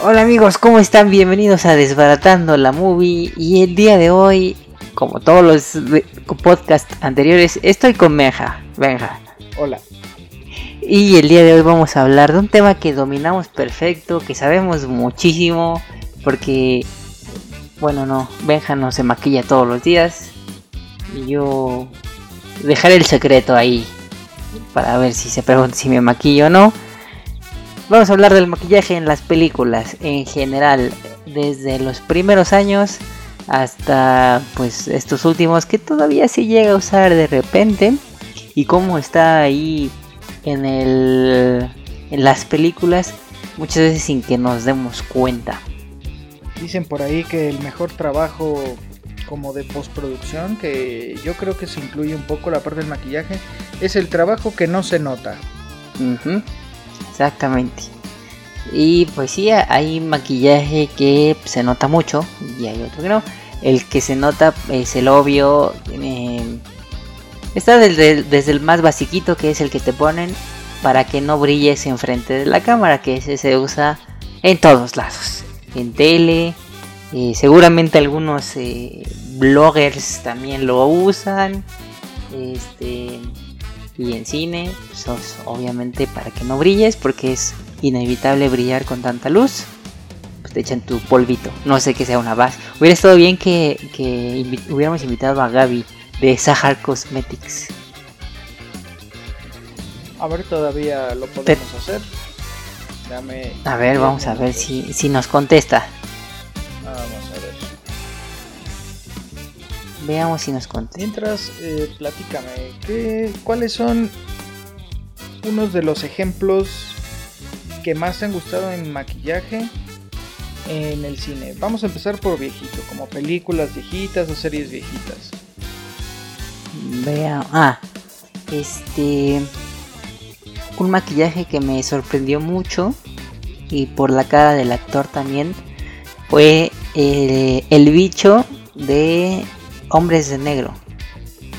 Hola amigos, ¿cómo están? Bienvenidos a Desbaratando la Movie. Y el día de hoy, como todos los podcasts anteriores, estoy con Benja. Benja. Hola. Y el día de hoy vamos a hablar de un tema que dominamos perfecto, que sabemos muchísimo, porque, bueno, no, Benja no se maquilla todos los días. Y yo dejaré el secreto ahí para ver si se pregunta si me maquillo o no. Vamos a hablar del maquillaje en las películas en general, desde los primeros años hasta pues estos últimos que todavía se llega a usar de repente y cómo está ahí en el en las películas muchas veces sin que nos demos cuenta. Dicen por ahí que el mejor trabajo como de postproducción, que yo creo que se incluye un poco la parte del maquillaje, es el trabajo que no se nota. Exactamente. Y pues sí, hay maquillaje que se nota mucho y hay otro que no. El que se nota es el obvio. Está desde, desde, el más basiquito que es el que te ponen para que no brilles enfrente de la cámara, que ese se usa en todos lados. En tele, eh, seguramente algunos eh, bloggers también lo usan. Este, y en cine, pues, obviamente para que no brilles, porque es inevitable brillar con tanta luz. Pues te echan tu polvito. No sé que sea una base. Hubiera estado bien que, hubiéramos invitado a Gaby de Sahar Cosmetics. A ver, todavía lo podemos hacer. a ver, vamos a ver si, si nos contesta. Veamos si nos contesta. Mientras, eh, platícame, ¿qué, ¿cuáles son unos de los ejemplos que más te han gustado en maquillaje en el cine? Vamos a empezar por viejito, como películas viejitas o series viejitas. Vea, ah, este, un maquillaje que me sorprendió mucho y por la cara del actor también fue eh, el bicho de Hombres de Negro.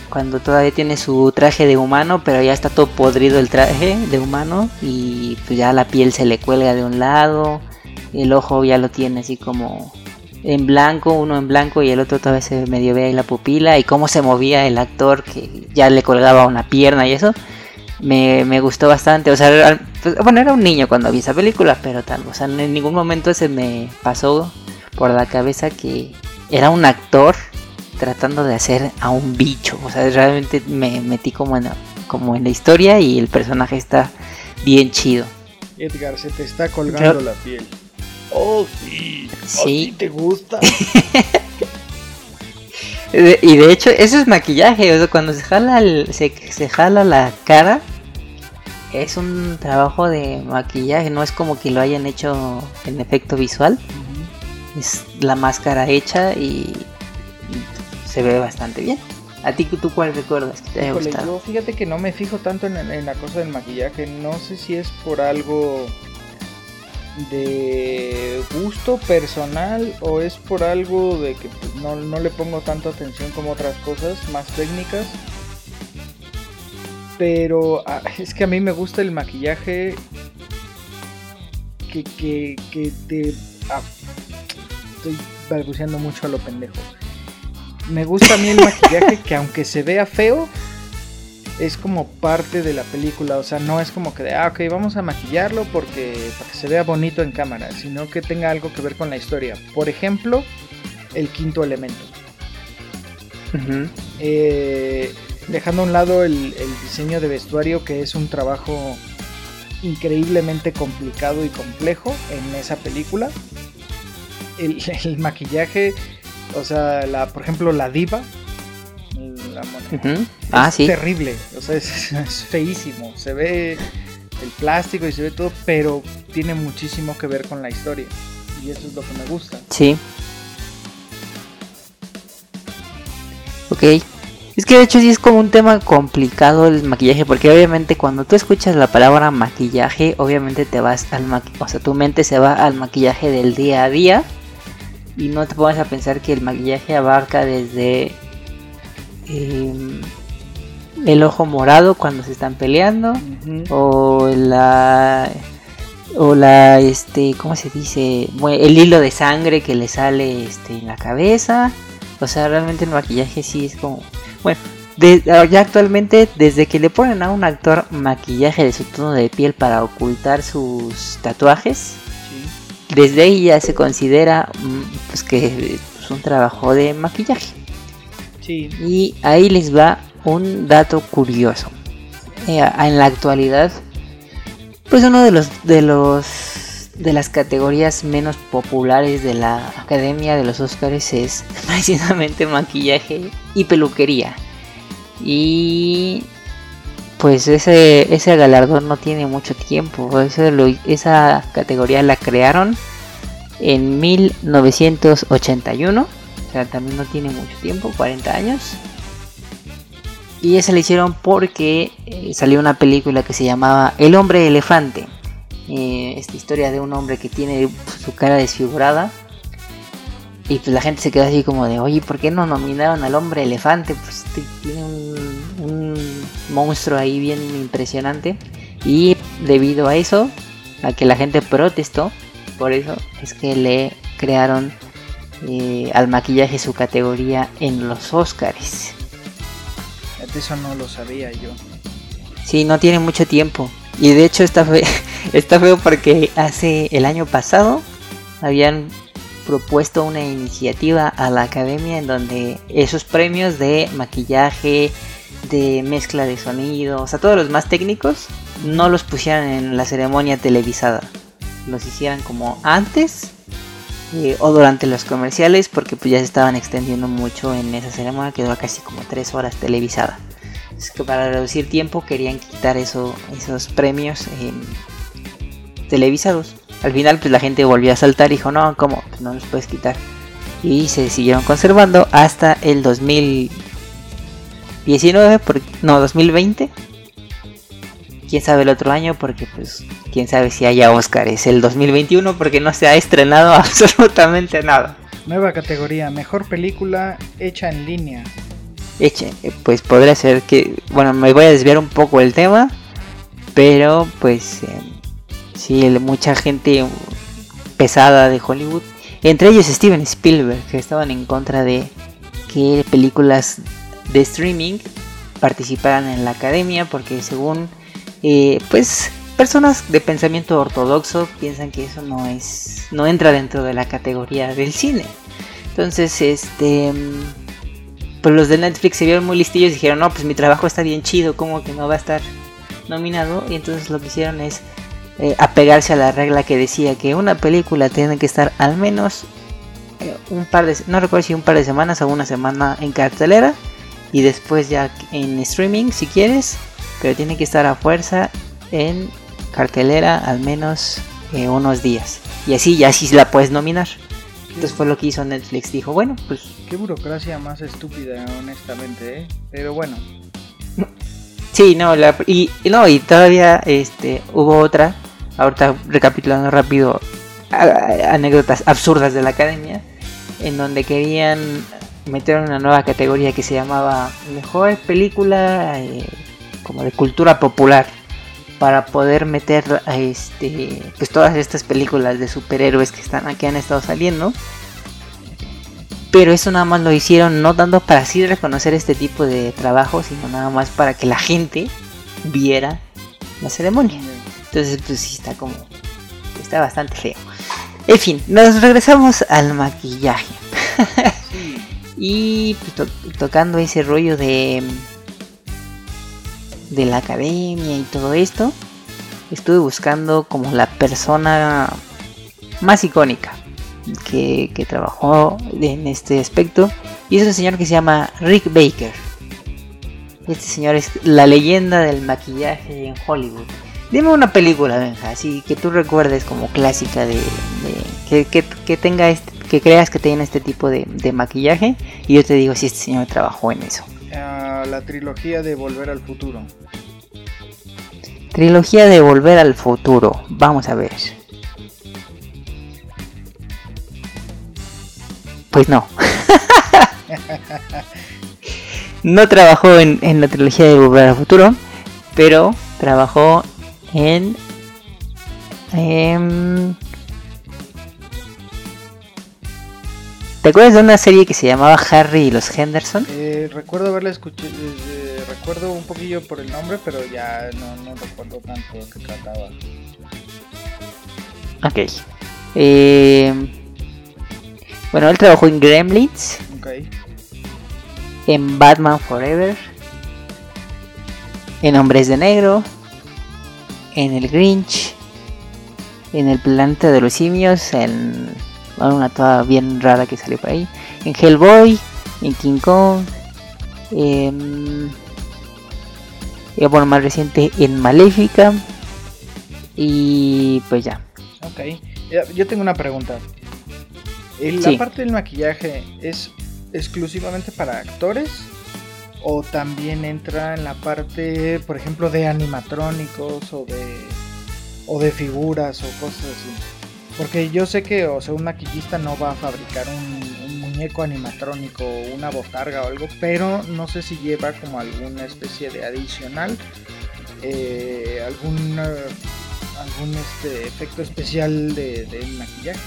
Cuando todavía tiene su traje de humano, pero ya está todo podrido el traje de humano y pues ya la piel se le cuelga de un lado, el ojo ya lo tiene así como en blanco, uno en blanco y el otro todavía se medio ve ahí la pupila y cómo se movía el actor que ya le colgaba una pierna y eso. Me, gustó bastante, o sea, pues, bueno, era un niño cuando vi esa película, pero tal, o sea, en ningún momento se me pasó por la cabeza que era un actor tratando de hacer a un bicho. O sea, realmente me metí como en, como en la historia y el personaje está bien chido. Edgar, se te está colgando la piel. Oh, sí. Sí. te gusta? y de hecho, eso es maquillaje. O sea, cuando se jala, se, se jala la cara, es un trabajo de maquillaje. No es como que lo hayan hecho en efecto visual. Es la máscara hecha y se ve bastante bien. ¿A ti tú cuál recuerdas que te haya gustado? fíjate que no me fijo tanto en, la cosa del maquillaje. No sé si es por algo de gusto personal o es por algo de que pues, no, no, le pongo tanto atención como otras cosas más técnicas. Pero ah, es que a mí me gusta el maquillaje que, que, que te... Ah, estoy balbuceando mucho a lo pendejo me gusta a mí el maquillaje que aunque se vea feo, es como parte de la película. O sea, no es como que de, ah, ok, vamos a maquillarlo porque, para que se vea bonito en cámara, sino que tenga algo que ver con la historia. Por ejemplo, el quinto elemento. Eh, dejando a un lado el, diseño de vestuario, que es un trabajo increíblemente complicado y complejo en esa película. El, el maquillaje o sea, la, por ejemplo, la diva. La ah, es terrible. O sea, es, feísimo. Se ve el plástico y se ve todo, pero tiene muchísimo que ver con la historia. Y eso es lo que me gusta. Sí. Ok. Es que de hecho sí es como un tema complicado el maquillaje, porque obviamente cuando tú escuchas la palabra maquillaje, obviamente te vas al maquillaje, o sea, tu mente se va al maquillaje del día a día y no te pongas a pensar que el maquillaje abarca desde em, el ojo morado cuando se están peleando o la o la este cómo se dice el hilo de sangre que le sale este en la cabeza. O sea realmente el maquillaje sí es como bueno ya actualmente desde que le ponen a un actor maquillaje de su tono de piel para ocultar sus tatuajes desde ahí ya se considera mm, pues, que es un trabajo de maquillaje sí. y ahí les va un dato curioso eh, en la actualidad pues uno de los de los de las categorías menos populares de la Academia de los Oscars es precisamente maquillaje y peluquería. Y pues ese, ese galardón no tiene mucho tiempo. esa categoría la crearon en 1981. O sea, también no tiene mucho tiempo, 40 años. Y esa la hicieron porque eh, salió una película que se llamaba El hombre elefante. Eh, esta historia de un hombre que tiene su cara desfigurada. Y pues la gente se quedó así como de, oye, ¿por qué no nominaron al hombre elefante? Pues tiene un, monstruo ahí bien impresionante. Y debido a eso, a que la gente protestó, por eso es que le crearon eh, al maquillaje su categoría en los Oscars. Eso no lo sabía yo. Sí, no tiene mucho tiempo. Y de hecho está, feo, está feo porque hace el año pasado habían propuesto una iniciativa a la academia en donde esos premios de maquillaje, de mezcla de sonido, o sea, todos los más técnicos, no los pusieran en la ceremonia televisada. Los hicieran como antes eh, o durante los comerciales porque pues ya se estaban extendiendo mucho en esa ceremonia que dura casi como tres horas televisada. Es que para reducir tiempo querían quitar eso, esos premios televisados. Al final pues la gente volvió a saltar y dijo no, ¿cómo? Pues, no los puedes quitar. Y se siguieron conservando hasta el 2019, no, 2020 quién sabe el otro año porque pues quién sabe si haya Oscar es el 2021 porque no se ha estrenado absolutamente nada. Nueva categoría, mejor película hecha en línea. Hecha, eh, pues podría ser que, bueno, me voy a desviar un poco el tema, pero pues eh, sí, mucha gente pesada de Hollywood, entre ellos Steven Spielberg, que estaban en contra de que películas de streaming participaran en la academia porque según eh, pues personas de pensamiento ortodoxo piensan que eso no es no entra dentro de la categoría del cine. Entonces este pues los de Netflix se vieron muy listillos y dijeron no pues mi trabajo está bien chido como que no va a estar nominado y entonces lo que hicieron es eh, apegarse a la regla que decía que una película tiene que estar al menos eh, un par de no recuerdo si un par de semanas o una semana en cartelera y después ya en streaming si quieres pero tiene que estar a fuerza en cartelera al menos eh, unos días. Y así ya sí la puedes nominar. Entonces fue lo que hizo Netflix. Dijo, bueno, pues... Qué burocracia más estúpida, honestamente, ¿eh? Pero bueno. Sí, no, y, no, y todavía este, hubo otra, ahorita recapitulando rápido, anécdotas absurdas de la academia, en donde querían meter una nueva categoría que se llamaba Mejor Película eh, como de cultura popular para poder meter a este pues todas estas películas de superhéroes que están aquí han estado saliendo. Pero eso nada más lo hicieron no tanto para así reconocer este tipo de trabajo sino nada más para que la gente viera la ceremonia. Entonces pues sí está como está bastante feo. En fin nos regresamos al maquillaje y pues, tocando ese rollo de de la academia y todo esto, estuve buscando como la persona más icónica que, trabajó en este aspecto. Y es un señor que se llama Rick Baker. Este señor es la leyenda del maquillaje en Hollywood. Dime una película, Benja, así que tú recuerdes como clásica de, que, tenga este, que creas que tenga este tipo de, de maquillaje y yo te digo si este señor trabajó en eso la trilogía de Volver al Futuro. Trilogía de Volver al Futuro. Vamos a ver. Pues no. no trabajó en, en, la trilogía de Volver al Futuro, pero trabajó en Em, ¿Te acuerdas de una serie que se llamaba Harry y los Henderson? Eh, recuerdo haberla escuchado, eh, recuerdo un poquillo por el nombre, pero ya no, no recuerdo tanto de qué trataba. Ok. Eh, bueno, él trabajó en Gremlins, Ok. en Batman Forever, en Hombres de Negro, en El Grinch, en El Planeta de los Simios, en una toda bien rara que salió por ahí, en Hellboy, en King Kong, en, y bueno, más reciente en Maléfica, y pues ya. Ok. Yo tengo una pregunta. ¿El- Sí. ¿La parte del maquillaje es exclusivamente para actores? ¿O también entra en la parte, por ejemplo, de animatrónicos o de, o de figuras o cosas así? Porque yo sé que, o sea, un maquillista no va a fabricar un, muñeco animatrónico o una botarga o algo, pero no sé si lleva como alguna especie de adicional, eh, algún, algún este, efecto especial de, de maquillaje.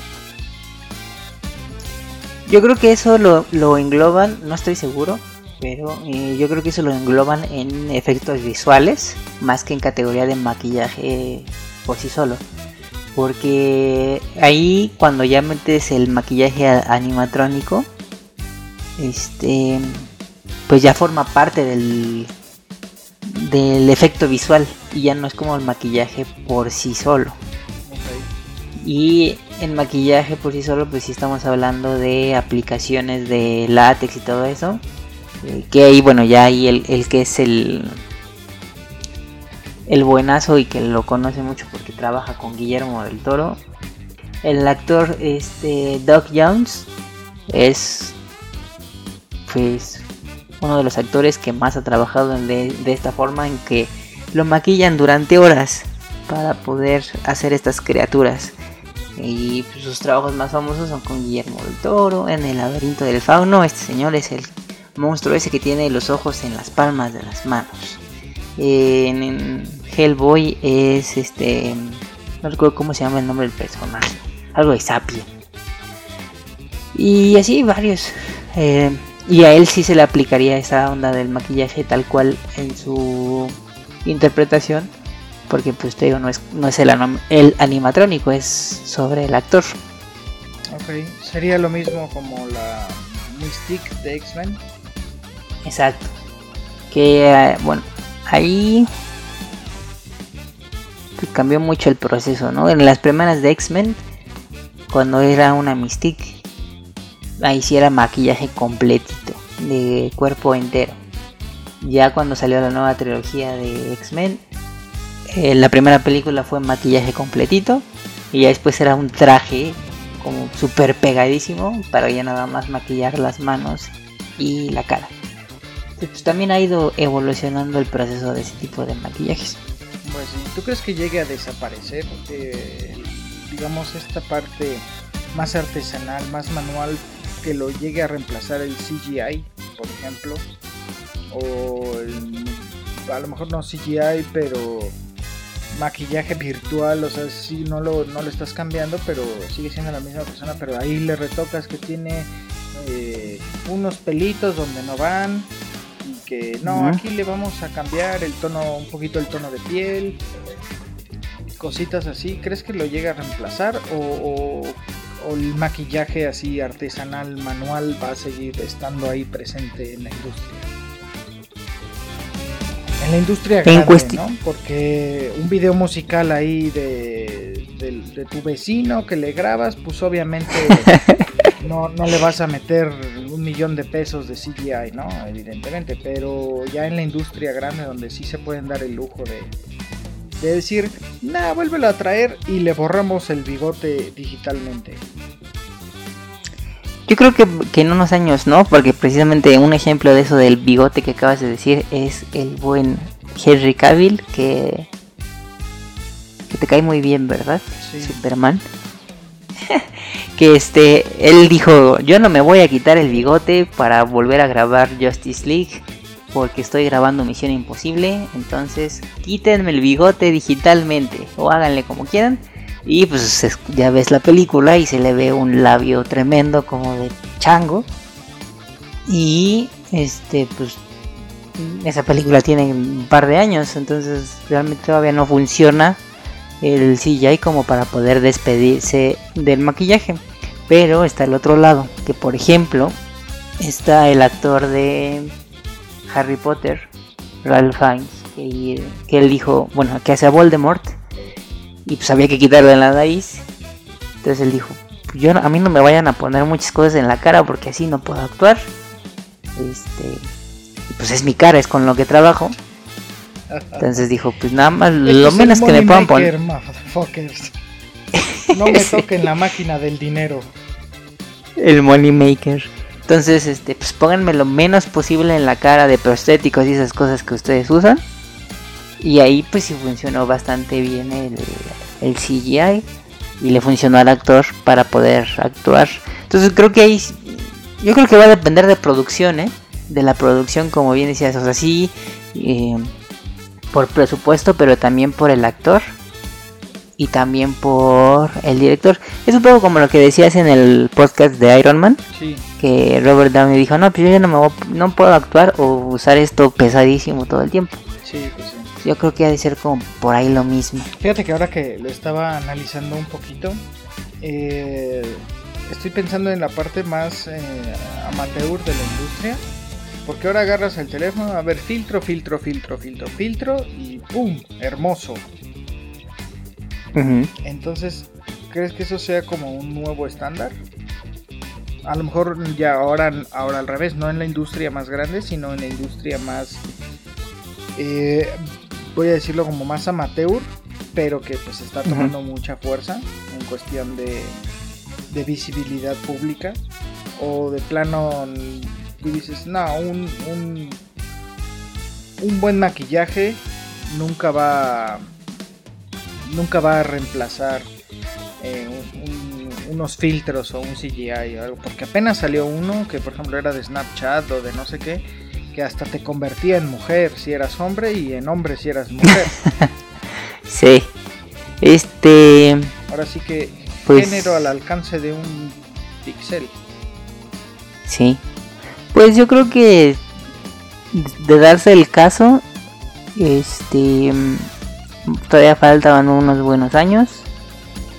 Yo creo que eso lo, lo engloban, no estoy seguro, pero eh, yo creo que eso lo engloban en efectos visuales más que en categoría de maquillaje por sí solo. Porque ahí cuando ya metes el maquillaje animatrónico, este, pues ya forma parte del, del efecto visual y ya no es como el maquillaje por sí solo. Y en maquillaje por sí solo, pues sí estamos hablando de aplicaciones de látex y todo eso. eh, que ahí, bueno, ya ahí el, el que es el, el buenazo y que lo conoce mucho porque trabaja con Guillermo del Toro. El actor este, Doug Jones es pues uno de los actores que más ha trabajado de esta forma en que lo maquillan durante horas para poder hacer estas criaturas. Y pues, sus trabajos más famosos son con Guillermo del Toro, en El laberinto del fauno. Este señor es el monstruo ese que tiene los ojos en las palmas de las manos. En, en Hellboy es este. No recuerdo cómo se llama el nombre del personaje. Algo de Sapien. Y así varios. Eh, y a él sí se le aplicaría esa onda del maquillaje tal cual en su interpretación. Porque pues te digo, no es, no es el, el animatrónico, es sobre el actor. Ok. Sería lo mismo como la Mystique de X-Men. Exacto. Que eh, bueno, ahí cambió mucho el proceso, ¿no? En las primeras de X-Men, cuando era una Mystique, ahí sí maquillaje completito, de cuerpo entero. Ya cuando salió la nueva trilogía de X-Men, eh, la primera película fue maquillaje completito y ya después era un traje como súper pegadísimo para ya nada más maquillar las manos y la cara. Pues, también ha ido evolucionando el proceso de ese tipo de maquillajes. Pues. ¿Tú crees que llegue a desaparecer? eh, digamos, esta parte más artesanal, más manual, que lo llegue a reemplazar el CGI, por ejemplo. O el- a lo mejor no CGI, pero maquillaje virtual, o sea, sí, no lo, no lo estás cambiando, pero sigue siendo la misma persona, pero ahí le retocas que tiene eh, unos pelitos donde no van que no, aquí le vamos a cambiar el tono, un poquito el tono de piel, cositas así, ¿crees que lo llega a reemplazar o, o- o el maquillaje así artesanal, manual va a seguir estando ahí presente en la industria? En la industria En grande, ¿no? Porque un video musical ahí de, de- de tu vecino que le grabas, pues obviamente no, no le vas a meter un millón de pesos de CGI, ¿no? Evidentemente, pero ya en la industria grande donde sí se pueden dar el lujo de, de decir, nah, vuélvelo a traer y le borramos el bigote digitalmente. Yo creo que, que en unos años no, porque precisamente un ejemplo de eso del bigote que acabas de decir es el buen Henry Cavill, que, que te cae muy bien, ¿verdad? Sí. Superman. que este, él dijo, yo no me voy a quitar el bigote para volver a grabar Justice League, porque estoy grabando Misión Imposible, entonces quítenme el bigote digitalmente, o háganle como quieran, Y pues ya ves la película y se le ve un labio tremendo como de chango. Y este, pues esa película tiene un par de años, entonces realmente todavía no funciona el CGI como para poder despedirse del maquillaje. Pero está el otro lado, que por ejemplo está el actor de Harry Potter, Ralph Fiennes, que, él dijo, bueno, que hace a Voldemort y pues había que quitarle la nariz. Entonces él dijo, yo a mí no me vayan a poner muchas cosas en la cara porque así no puedo actuar. Este, pues es mi cara, es con lo que trabajo. Entonces dijo, pues nada más, lo menos que me puedan poner. No me toquen la máquina del dinero. El money maker. Entonces, este, pues pónganme lo menos posible en la cara de prostéticos y esas cosas que ustedes usan. Y ahí pues sí funcionó bastante bien el, el CGI y le funcionó al actor para poder actuar. Entonces creo que ahí yo creo que va a depender de producción, ¿eh? De la producción, como bien decías, o sea, sí, eh, por presupuesto, pero también por el actor y también por el director. Es un poco como lo que decías en el podcast de Iron Man, que Robert Downey dijo, no, pues yo ya no, me no puedo actuar o usar esto pesadísimo todo el tiempo. Sí, pues sí. Yo creo que ha de ser como por ahí lo mismo. Fíjate que ahora que lo estaba analizando un poquito, eh, estoy pensando en la parte más eh, amateur de la industria. Porque ahora agarras el teléfono, a ver, filtro, filtro, filtro, filtro, filtro y ¡pum! Hermoso. Entonces, ¿crees que eso sea como un nuevo estándar? A lo mejor ya ahora, ahora al revés, no en la industria más grande, sino en la industria más eh, voy a decirlo como más amateur, pero que pues está tomando mucha fuerza en cuestión de, de, visibilidad pública. O de plano, tú dices, no, un, un, un buen maquillaje nunca va, nunca va a reemplazar eh, unos filtros o un CGI o algo, porque apenas salió uno que por ejemplo era de Snapchat o de no sé qué, que hasta te convertía en mujer si eras hombre y en hombre si eras mujer. sí. Este. Ahora sí que pues género al alcance de un pixel. Sí. Pues yo creo que de darse el caso, este todavía faltaban unos buenos años.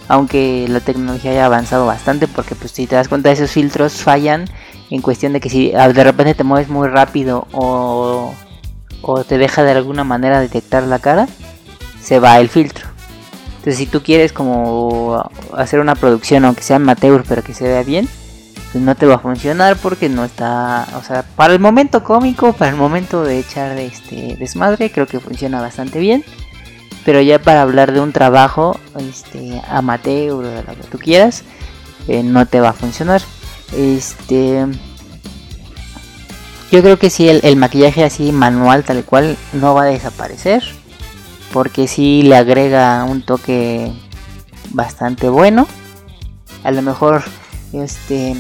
Aunque la tecnología haya avanzado bastante, porque pues si te das cuenta esos filtros fallan en cuestión de que si ah, de repente te mueves muy rápido o, te deja de alguna manera detectar la cara, se va el filtro. Entonces si tú quieres como hacer una producción, aunque sea amateur, pero que se vea bien, no te va a funcionar porque no está, o sea, para el momento cómico, para el momento de echar este desmadre, creo que funciona bastante bien. Pero ya para hablar de un trabajo este, amateur o lo que tú quieras, eh, no te va a funcionar. Este. Yo creo que si el, maquillaje así manual tal cual no va a desaparecer. Porque si le agrega un toque bastante bueno. A lo mejor este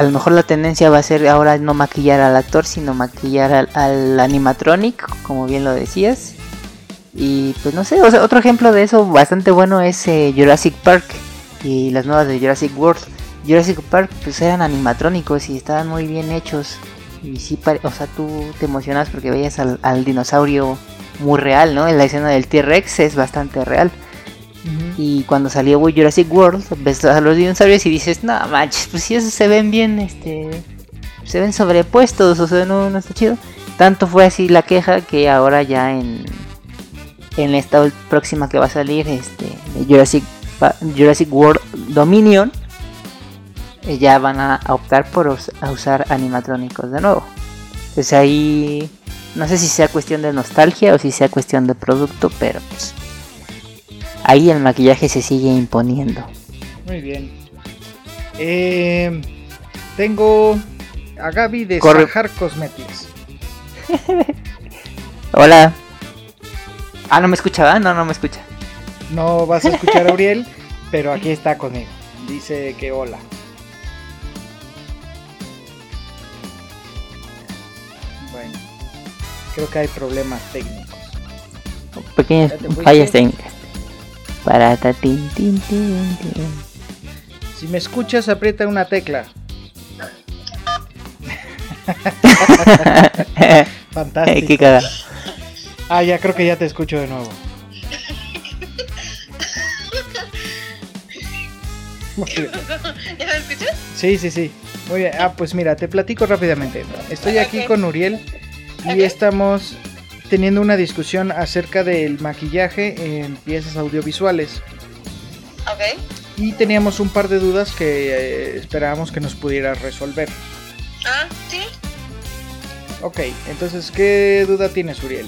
a lo mejor la tendencia va a ser ahora no maquillar al actor, sino maquillar al, animatronic, como bien lo decías. Y pues no sé, otro ejemplo de eso bastante bueno es eh, Jurassic Park y las nuevas de Jurassic World. Jurassic Park pues eran animatrónicos y estaban muy bien hechos. Y sí, o sea, tú te emocionas porque veías al, dinosaurio muy real, ¿no? En la escena del T-Rex es bastante real. Y cuando salió Jurassic World, ves a los dinosaurios y dices, no manches, pues si esos se ven bien, este, se ven sobrepuestos, o sea, no, no está chido. Tanto fue así la queja que ahora ya en, en esta próxima que va a salir, este, Jurassic, Jurassic World Dominion, eh, ya van a optar por usar animatrónicos de nuevo. Entonces ahí no sé si sea cuestión de nostalgia o si sea cuestión de producto, pero pues ahí el maquillaje se sigue imponiendo. Muy bien. Eh, tengo a Gaby de Sahar Cosmetics. Hola. Ah, no me escuchaba, no, no me escucha. No vas a escuchar a Uriel, pero aquí está conmigo. Dice que hola. creo que hay problemas técnicos. Pequeñas fallas técnicas. Para tin, tin, tin, tin. Si me escuchas, aprieta una tecla. Fantástico. Qué cagada. Ah, ya creo que ya te escucho de nuevo. ¿Ya me escuchas? Sí, sí, sí. Muy bien. Ah, pues mira, te platico rápidamente. Estoy aquí con Uriel y estamos teniendo una discusión acerca del maquillaje en piezas audiovisuales. Ok. Y teníamos un par de dudas que eh, esperábamos que nos pudieras resolver. Ah, sí. Ok, entonces, ¿qué duda tienes, Uriel?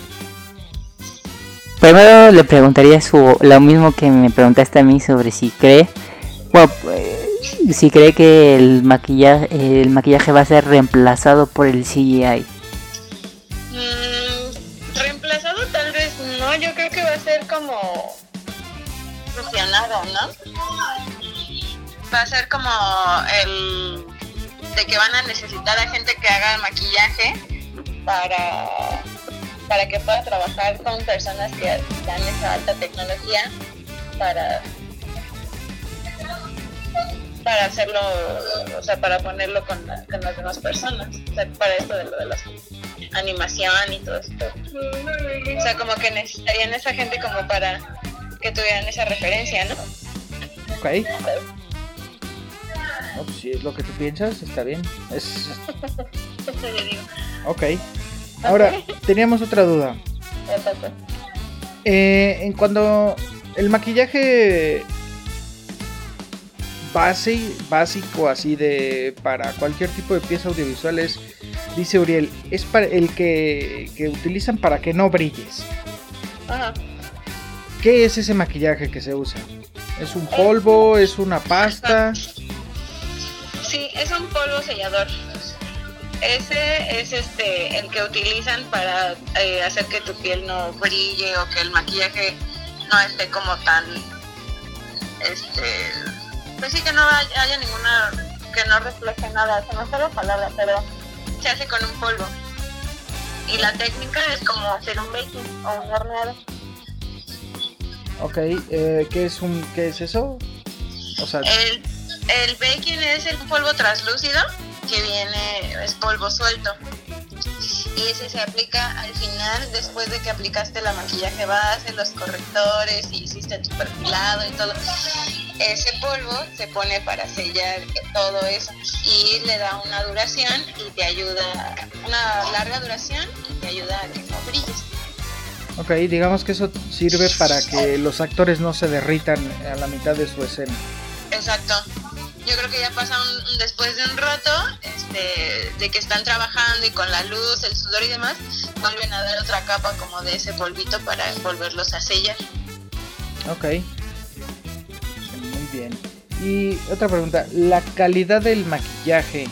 Primero le preguntaría su, lo mismo que me preguntaste a mí sobre si cree, bueno, pues, si cree que el maquillaje, el maquillaje va a ser reemplazado por el CGI. Va a ser como el de que van a necesitar a gente que haga maquillaje para para que pueda trabajar con personas que dan esa alta tecnología para para hacerlo, o sea, para ponerlo con, con las demás personas, o sea, para esto de lo de la animación y todo esto. O sea, como que necesitarían esa gente como para que tuvieran esa referencia, ¿no? Ok. No, pues, si es lo que tú piensas, está bien. Es... Ok. Ahora, teníamos otra duda. Eh, en cuando el maquillaje base, básico así de para cualquier tipo de pieza audiovisual es, dice Uriel, es para el que, que utilizan para que no brilles. Ajá. ¿Qué es ese maquillaje que se usa? ¿Es un polvo? ¿Es una pasta? Sí, es un polvo sellador. Ese es este el que utilizan para eh, hacer que tu piel no brille o que el maquillaje no esté como tan este pues sí que no haya, ninguna que no refleje nada, se me fue la palabra, pero se hace con un polvo. Y la técnica es como hacer un baking o un horneado. Ok, eh, ¿qué, es un, ¿qué es eso? O sea, El, el baking es el polvo translúcido que viene, es polvo suelto. Y ese se aplica al final, después de que aplicaste la maquillaje base, los correctores y hiciste tu perfilado y todo. Ese polvo se pone para sellar todo eso y le da una duración y te ayuda, una larga duración y te ayuda a que no brilles. Ok, digamos que eso sirve para que los actores no se derritan a la mitad de su escena. Exacto. Yo creo que ya pasa un, después de un rato, este, de que están trabajando y con la luz, el sudor y demás, vuelven a dar otra capa como de ese polvito para volverlos a sellar. Ok. Muy bien. Y otra pregunta, ¿la calidad del maquillaje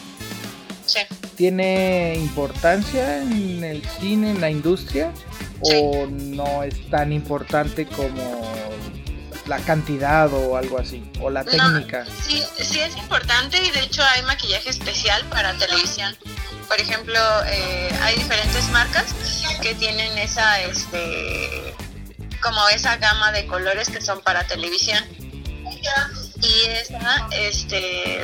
Sí. tiene importancia en el cine, en la industria? ¿O no es tan importante como la cantidad o algo así? ¿O la No. técnica? Sí, sí es importante y de hecho hay maquillaje especial para televisión. Por ejemplo, eh, hay diferentes marcas que tienen esa, este, como esa gama de colores que son para televisión. Y esa, este,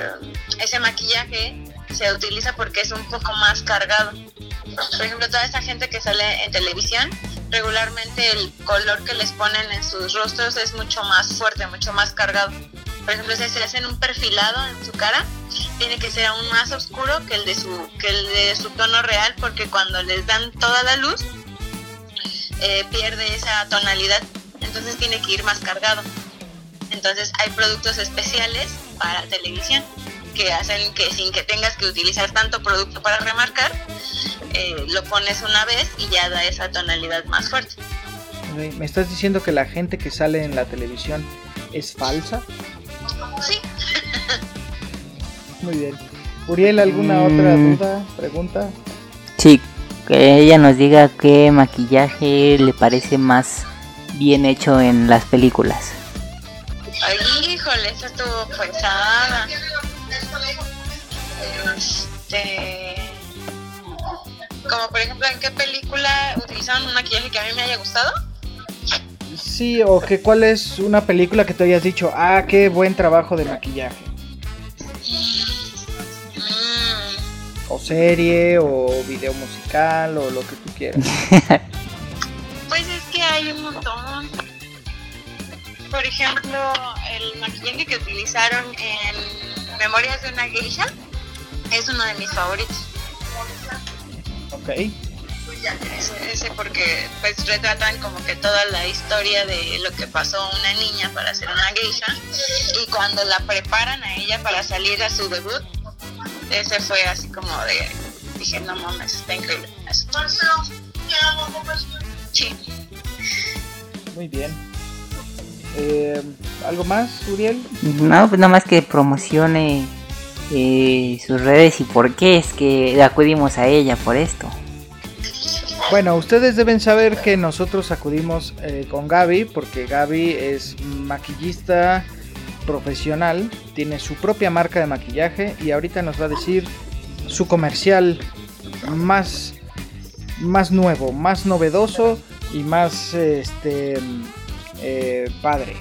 ese maquillaje se utiliza porque es un poco más cargado. Por ejemplo, toda esa gente que sale en televisión, regularmente el color que les ponen en sus rostros es mucho más fuerte, mucho más cargado. Por ejemplo, si se hacen un perfilado en su cara, tiene que ser aún más oscuro que el de su, que el de su tono real, porque cuando les dan toda la luz, eh, pierde esa tonalidad. Entonces tiene que ir más cargado. Entonces hay productos especiales para televisión que hacen que sin que tengas que utilizar tanto producto para remarcar, eh, lo pones una vez y ya da esa tonalidad más fuerte. ¿Me estás diciendo que la gente que sale en la televisión es falsa? Sí, Muy bien. Uriel, ¿alguna Mm. otra duda, pregunta? Sí, que ella nos diga qué maquillaje le parece más bien hecho en las películas. Ay, híjole, esa estuvo pesada. Este. Como por ejemplo, ¿en qué película utilizaron un maquillaje que a mí me haya gustado? Sí, o que cuál es una película que te hayas dicho, ah, qué buen trabajo de maquillaje. Mm, O serie, o video musical, o lo que tú quieras. Pues es que hay un montón. Por ejemplo, el maquillaje que utilizaron en Memorias de una Geisha es uno de mis favoritos. ok. Ese, ese porque pues retratan como que toda la historia de lo que pasó a una niña para ser una geisha y cuando la preparan a ella para salir a su debut, ese fue así como de, dije, no mames, está increíble. Eso. Sí. Muy bien. Eh, ¿Algo más, Uriel? No, pues nada más que promocione eh, sus redes y por qué es que acudimos a ella por esto. Bueno, ustedes deben saber que nosotros acudimos eh, con Gaby porque Gaby es maquillista profesional, tiene su propia marca de maquillaje y ahorita nos va a decir su comercial más, más nuevo, más novedoso y más este eh, padre.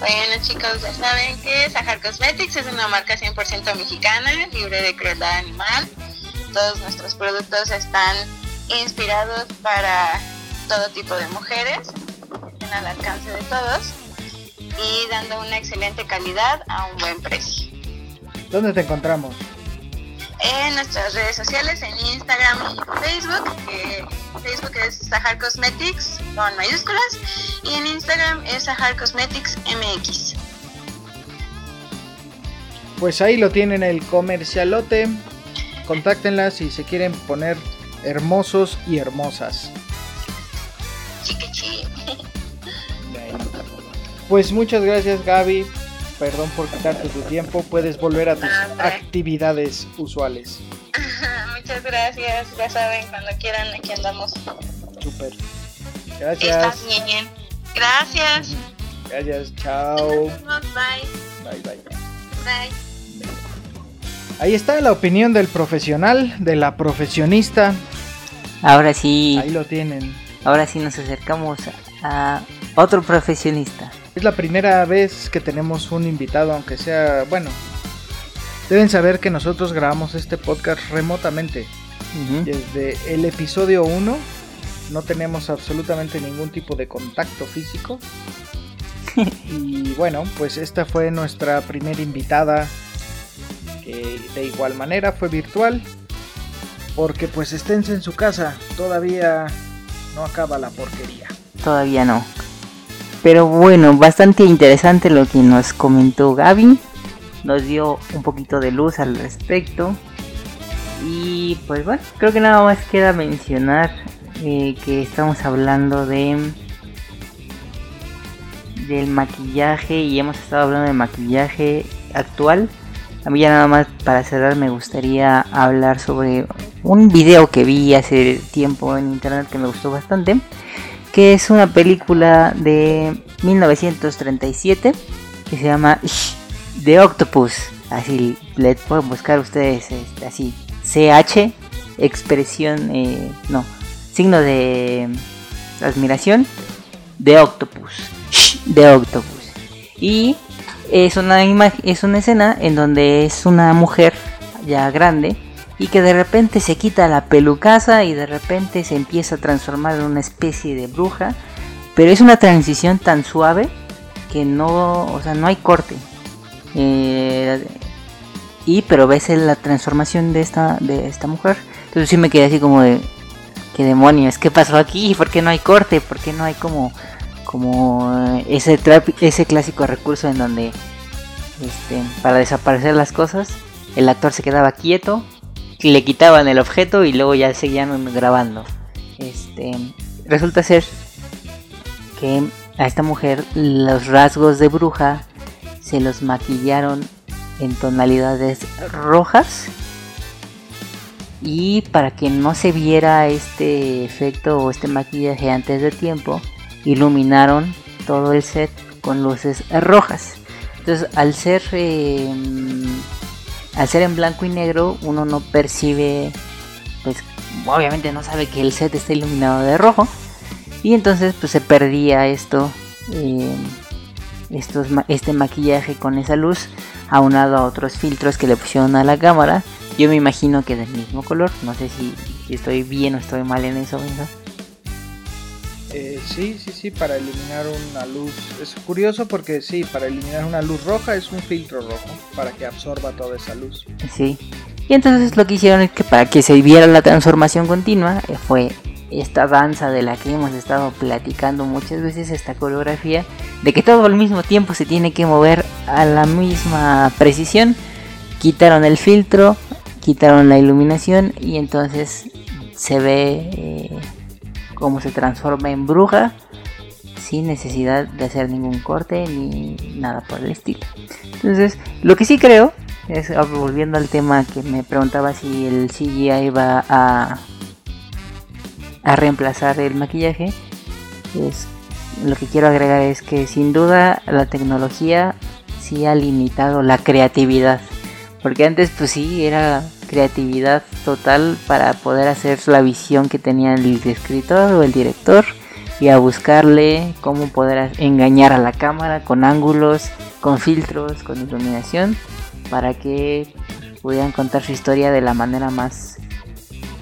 Bueno chicos, ya saben que Sahar Cosmetics es una marca 100% mexicana, libre de crueldad animal. Todos nuestros productos están inspirados para todo tipo de mujeres, están al alcance de todos y dando una excelente calidad a un buen precio. ¿Dónde te encontramos? En nuestras redes sociales, en Instagram y Facebook, que Facebook es Sahar Cosmetics con mayúsculas y en Instagram es Sahar Cosmetics MX. Pues ahí lo tienen el comercialote. Contáctenlas si se quieren poner hermosos y hermosas. Chiquichi. Pues muchas gracias Gaby. Perdón por quitarte tu tiempo. Puedes volver a tus Hombre. actividades usuales. Muchas gracias, ya saben, cuando quieran aquí andamos. Súper. Estás Gracias. bien. Gracias. Gracias. Chao. Nos vemos. Bye. Bye bye. Bye. Ahí está la opinión del profesional, de la profesionista. Ahora sí, Ahí lo tienen. ahora sí nos acercamos a otro profesionista. Es la primera vez que tenemos un invitado, aunque sea, bueno, deben saber que nosotros grabamos este podcast remotamente. Desde el episodio 1 no tenemos absolutamente ningún tipo de contacto físico. y bueno, pues esta fue nuestra primera invitada, que de igual manera fue virtual. Porque pues esténse en su casa, todavía no acaba la porquería. Todavía no. Pero bueno, bastante interesante lo que nos comentó Gaby. Nos dio un poquito de luz al respecto. Y pues bueno, creo que nada más queda mencionar eh, que estamos hablando de del maquillaje y hemos estado hablando de maquillaje actual. A mí ya nada más para cerrar me gustaría hablar sobre un video que vi hace tiempo en internet que me gustó bastante que es una película de 1937 que se llama The Octopus. Así le pueden buscar ustedes este, así CH expresión eh, no signo de admiración The Octopus. Shh, The Octopus. Y es una es una escena en donde es una mujer ya grande y que de repente se quita la pelucaza y de repente se empieza a transformar en una especie de bruja. Pero es una transición tan suave que no, o sea, no hay corte. Eh, y pero ves la transformación de esta, de esta mujer. Entonces sí me quedé así como de, ¿qué demonios? ¿Qué pasó aquí? ¿Por qué no hay corte? ¿Por qué no hay como, como eh, ese, ese clásico recurso en donde este, para desaparecer las cosas el actor se quedaba quieto le quitaban el objeto y luego ya seguían grabando. Este, resulta ser que a esta mujer los rasgos de bruja se los maquillaron en tonalidades rojas y para que no se viera este efecto o este maquillaje antes de tiempo iluminaron todo el set con luces rojas. Entonces al ser eh, al ser en blanco y negro uno no percibe pues obviamente no sabe que el set está iluminado de rojo Y entonces pues se perdía esto, eh, estos, este maquillaje con esa luz, aunado a otros filtros que le pusieron a la cámara. Yo me imagino que del mismo color, no sé si, estoy bien o estoy mal en eso, ¿verdad? Eh, sí, sí, sí, para eliminar una luz. Es curioso porque sí, para eliminar una luz roja es un filtro rojo, para que absorba toda esa luz. Sí. Y entonces lo que hicieron es que para que se viera la transformación continua eh, fue esta danza de la que hemos estado platicando muchas veces, esta coreografía, de que todo al mismo tiempo se tiene que mover a la misma precisión. Quitaron el filtro, quitaron la iluminación y entonces se ve eh, cómo se transforma en bruja sin necesidad de hacer ningún corte ni nada por el estilo. Entonces, lo que sí creo es, volviendo al tema que me preguntaba si el CGI va a reemplazar el maquillaje. Es, lo que quiero agregar es que sin duda la tecnología sí ha limitado la creatividad. Porque antes pues sí era creatividad total para poder hacer la visión que tenía el escritor o el director y a buscarle cómo poder engañar a la cámara con ángulos, con filtros, con iluminación para que pudieran contar su historia de la manera más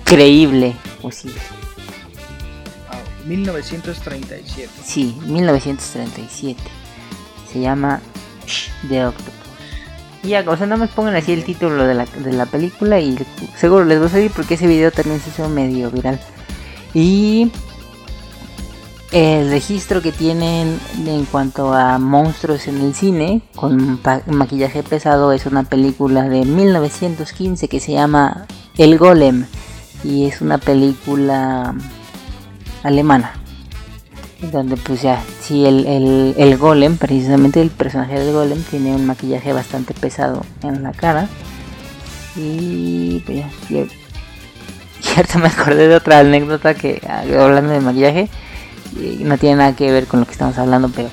creíble posible. 1937. Sí, 1937. Se llama The Octopus. Ya, o sea, no me pongan así el título de la, de la película y seguro les va a salir porque ese video también se hizo medio viral. Y el registro que tienen en cuanto a monstruos en el cine con maquillaje pesado es una película de 1915 que se llama El Golem y es una película alemana. Donde pues ya, sí, el, el, golem, precisamente el personaje del golem, tiene un maquillaje bastante pesado en la cara. Y pues ya, cierto me acordé de otra anécdota que hablando de maquillaje, no tiene nada que ver con lo que estamos hablando, pero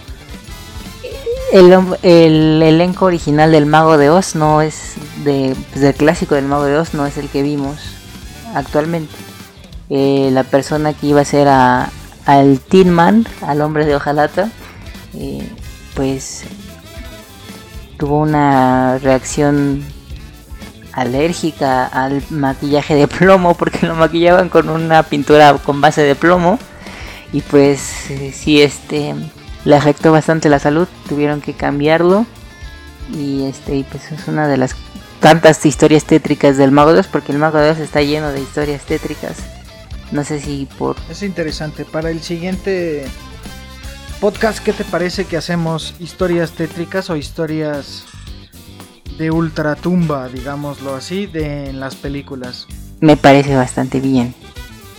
el, el, elenco original del Mago de Oz no es de, pues, del clásico del Mago de Oz, no es el que vimos actualmente. Eh, la persona que iba a ser a, al Tin Man, al hombre de hojalata, pues tuvo una reacción alérgica al maquillaje de plomo porque lo maquillaban con una pintura con base de plomo y pues eh, sí este le afectó bastante la salud tuvieron que cambiarlo y este y pues es una de las tantas historias tétricas del mago de Oz porque el mago de Oz está lleno de historias tétricas no sé si por... Es interesante. Para el siguiente podcast, ¿qué te parece que hacemos historias tétricas o historias de ultratumba, digámoslo así, de en las películas? Me parece bastante bien.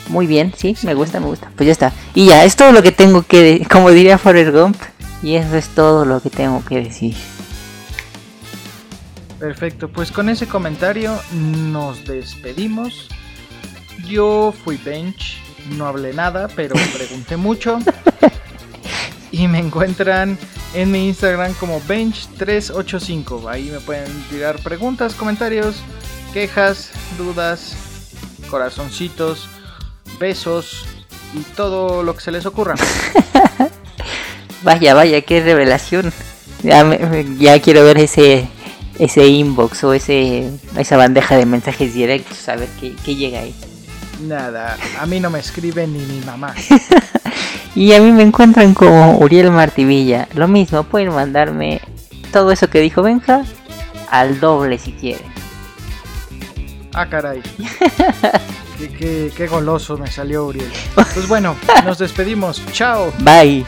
Muy bien, sí, me gusta, me gusta. Pues ya está. Y ya, es todo lo que tengo que... Como diría Forrest Gump. Y eso es todo lo que tengo que decir. Perfecto, pues con ese comentario nos despedimos. Yo fui bench, no hablé nada, pero pregunté mucho. Y me encuentran en mi Instagram como bench385. Ahí me pueden tirar preguntas, comentarios, quejas, dudas, corazoncitos, besos y todo lo que se les ocurra. vaya, vaya, qué revelación. Ya, quiero ver ese ese inbox o ese esa bandeja de mensajes directos a ver qué, qué llega ahí. Nada, a mí no me escribe ni mi mamá. y a mí me encuentran como Uriel Martivilla. Lo mismo, pueden mandarme todo eso que dijo Benja al doble si quieren. Ah, caray. qué, qué goloso me salió Uriel. Pues bueno, nos despedimos. Chao. Bye.